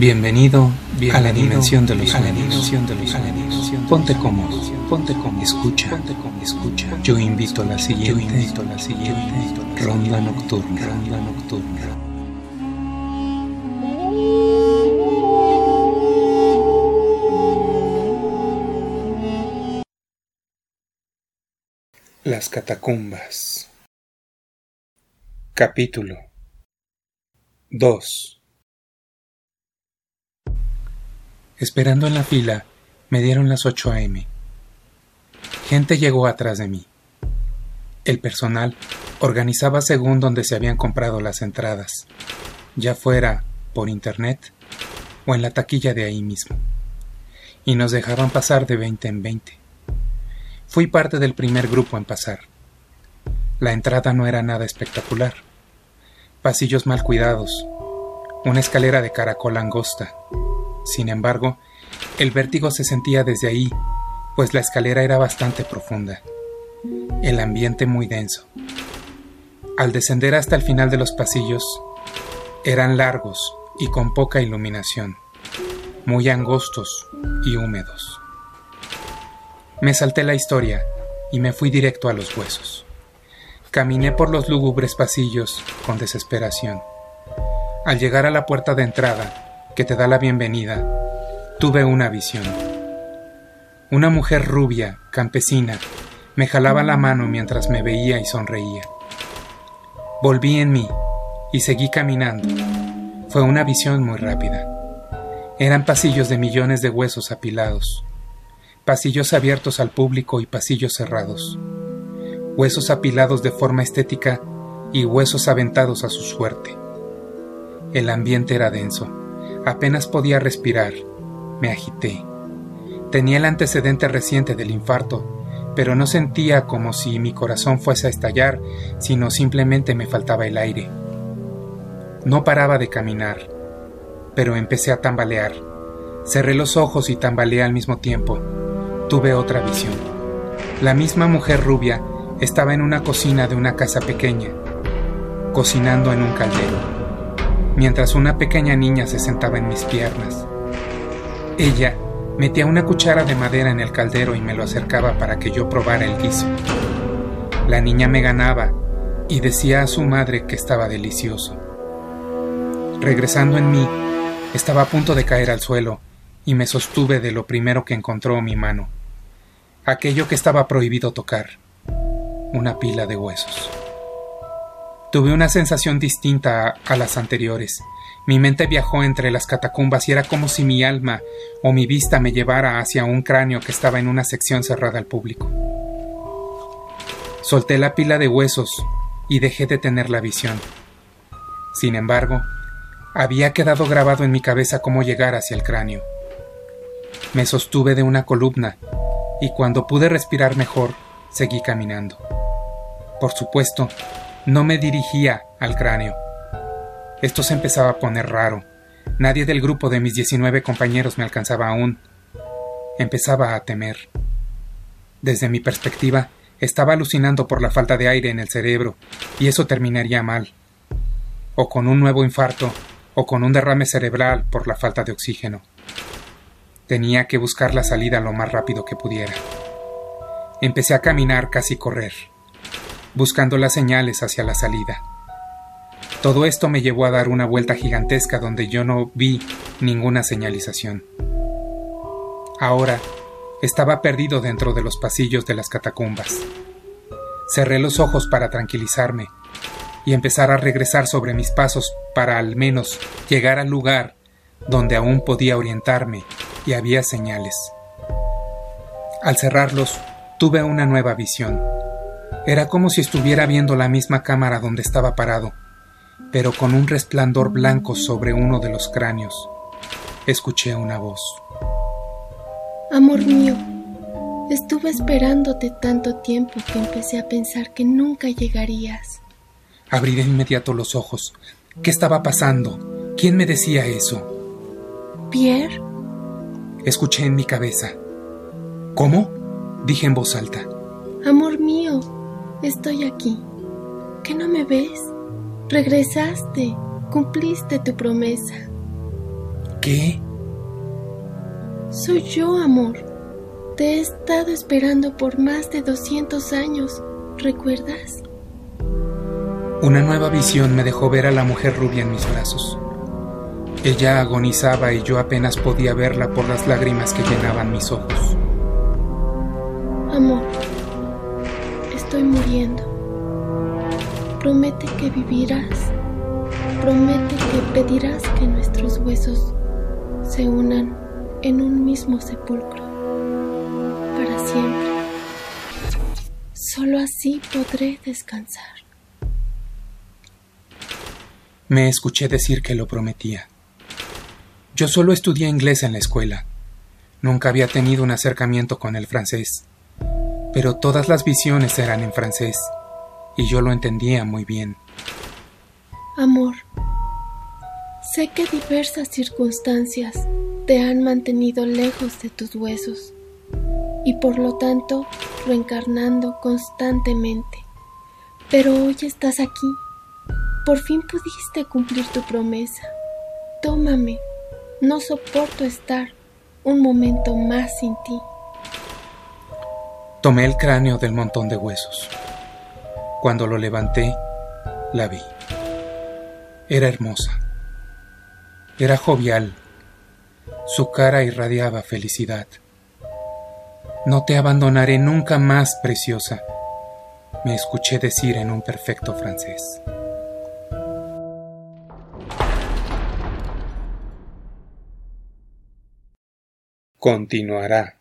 Bienvenido, a la dimensión de los sueños. Ponte cómodo, ponte cómodo, escucha, ponte cómodo, escucha. Yo invito a la siguiente, yo invito a la siguiente ronda nocturna, ronda nocturna. Las catacumbas. Capítulo 2 Esperando en la fila, me dieron las 8 a.m. Gente llegó atrás de mí. El personal organizaba según donde se habían comprado las entradas, ya fuera por internet o en la taquilla de ahí mismo, y nos dejaban pasar de 20 en 20. Fui parte del primer grupo en pasar. La entrada no era nada espectacular. Pasillos mal cuidados, una escalera de caracol angosta, sin embargo, el vértigo se sentía desde ahí, pues la escalera era bastante profunda, el ambiente muy denso. Al descender hasta el final de los pasillos, eran largos y con poca iluminación, muy angostos y húmedos. Me salté la historia y me fui directo a los huesos. Caminé por los lúgubres pasillos con desesperación. Al llegar a la puerta de entrada, que te da la bienvenida, tuve una visión. Una mujer rubia, campesina, me jalaba la mano mientras me veía y sonreía. Volví en mí y seguí caminando. Fue una visión muy rápida. Eran pasillos de millones de huesos apilados, pasillos abiertos al público y pasillos cerrados, huesos apilados de forma estética y huesos aventados a su suerte. El ambiente era denso Apenas podía respirar. Me agité. Tenía el antecedente reciente del infarto, pero no sentía como si mi corazón fuese a estallar, sino simplemente me faltaba el aire. No paraba de caminar, pero empecé a tambalear. Cerré los ojos y tambaleé al mismo tiempo. Tuve otra visión. La misma mujer rubia estaba en una cocina de una casa pequeña, cocinando en un caldero mientras una pequeña niña se sentaba en mis piernas. Ella metía una cuchara de madera en el caldero y me lo acercaba para que yo probara el guiso. La niña me ganaba y decía a su madre que estaba delicioso. Regresando en mí, estaba a punto de caer al suelo y me sostuve de lo primero que encontró mi mano, aquello que estaba prohibido tocar, una pila de huesos. Tuve una sensación distinta a, las anteriores. Mi mente viajó entre las catacumbas y era como si mi alma o mi vista me llevara hacia un cráneo que estaba en una sección cerrada al público. Solté la pila de huesos y dejé de tener la visión. Sin embargo, había quedado grabado en mi cabeza cómo llegar hacia el cráneo. Me sostuve de una columna y cuando pude respirar mejor, seguí caminando. Por supuesto, no me dirigía al cráneo. Esto se empezaba a poner raro. Nadie del grupo de mis 19 compañeros me alcanzaba aún. Empezaba a temer. Desde mi perspectiva, estaba alucinando por la falta de aire en el cerebro, y eso terminaría mal. O con un nuevo infarto, o con un derrame cerebral por la falta de oxígeno. Tenía que buscar la salida lo más rápido que pudiera. Empecé a caminar, casi correr buscando las señales hacia la salida. Todo esto me llevó a dar una vuelta gigantesca donde yo no vi ninguna señalización. Ahora estaba perdido dentro de los pasillos de las catacumbas. Cerré los ojos para tranquilizarme y empezar a regresar sobre mis pasos para al menos llegar al lugar donde aún podía orientarme y había señales. Al cerrarlos, tuve una nueva visión. Era como si estuviera viendo la misma cámara donde estaba parado, pero con un resplandor blanco sobre uno de los cráneos. Escuché una voz. Amor mío, estuve esperándote tanto tiempo que empecé a pensar que nunca llegarías. Abrí de inmediato los ojos. ¿Qué estaba pasando? ¿Quién me decía eso? Pierre. Escuché en mi cabeza. ¿Cómo? Dije en voz alta. Amor mío, Estoy aquí. ¿Qué no me ves? Regresaste. Cumpliste tu promesa. ¿Qué? Soy yo, amor. Te he estado esperando por más de 200 años, ¿recuerdas? Una nueva visión me dejó ver a la mujer rubia en mis brazos. Ella agonizaba y yo apenas podía verla por las lágrimas que llenaban mis ojos. Amor, estoy muriendo. Promete que vivirás. Promete que pedirás que nuestros huesos se unan en un mismo sepulcro para siempre. Solo así podré descansar. Me escuché decir que lo prometía. Yo solo estudié inglés en la escuela. Nunca había tenido un acercamiento con el francés. Pero todas las visiones eran en francés, y yo lo entendía muy bien. Amor, sé que diversas circunstancias te han mantenido lejos de tus huesos, y por lo tanto reencarnando constantemente. Pero hoy estás aquí. Por fin pudiste cumplir tu promesa. Tómame no soporto estar un momento más sin ti. Tomé el cráneo del montón de huesos. Cuando lo levanté, la vi. Era hermosa. Era jovial. Su cara irradiaba felicidad. No te abandonaré nunca más, preciosa, me escuché decir en un perfecto francés. continuará.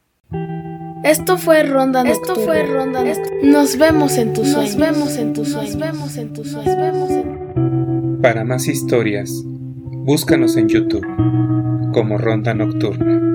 Esto fue Ronda Nocturna. Esto fue Ronda Nos vemos en tus sueños. Nos vemos en tus sueños. Nos vemos en tus sueños. Para más historias, búscanos en YouTube como Ronda Nocturna.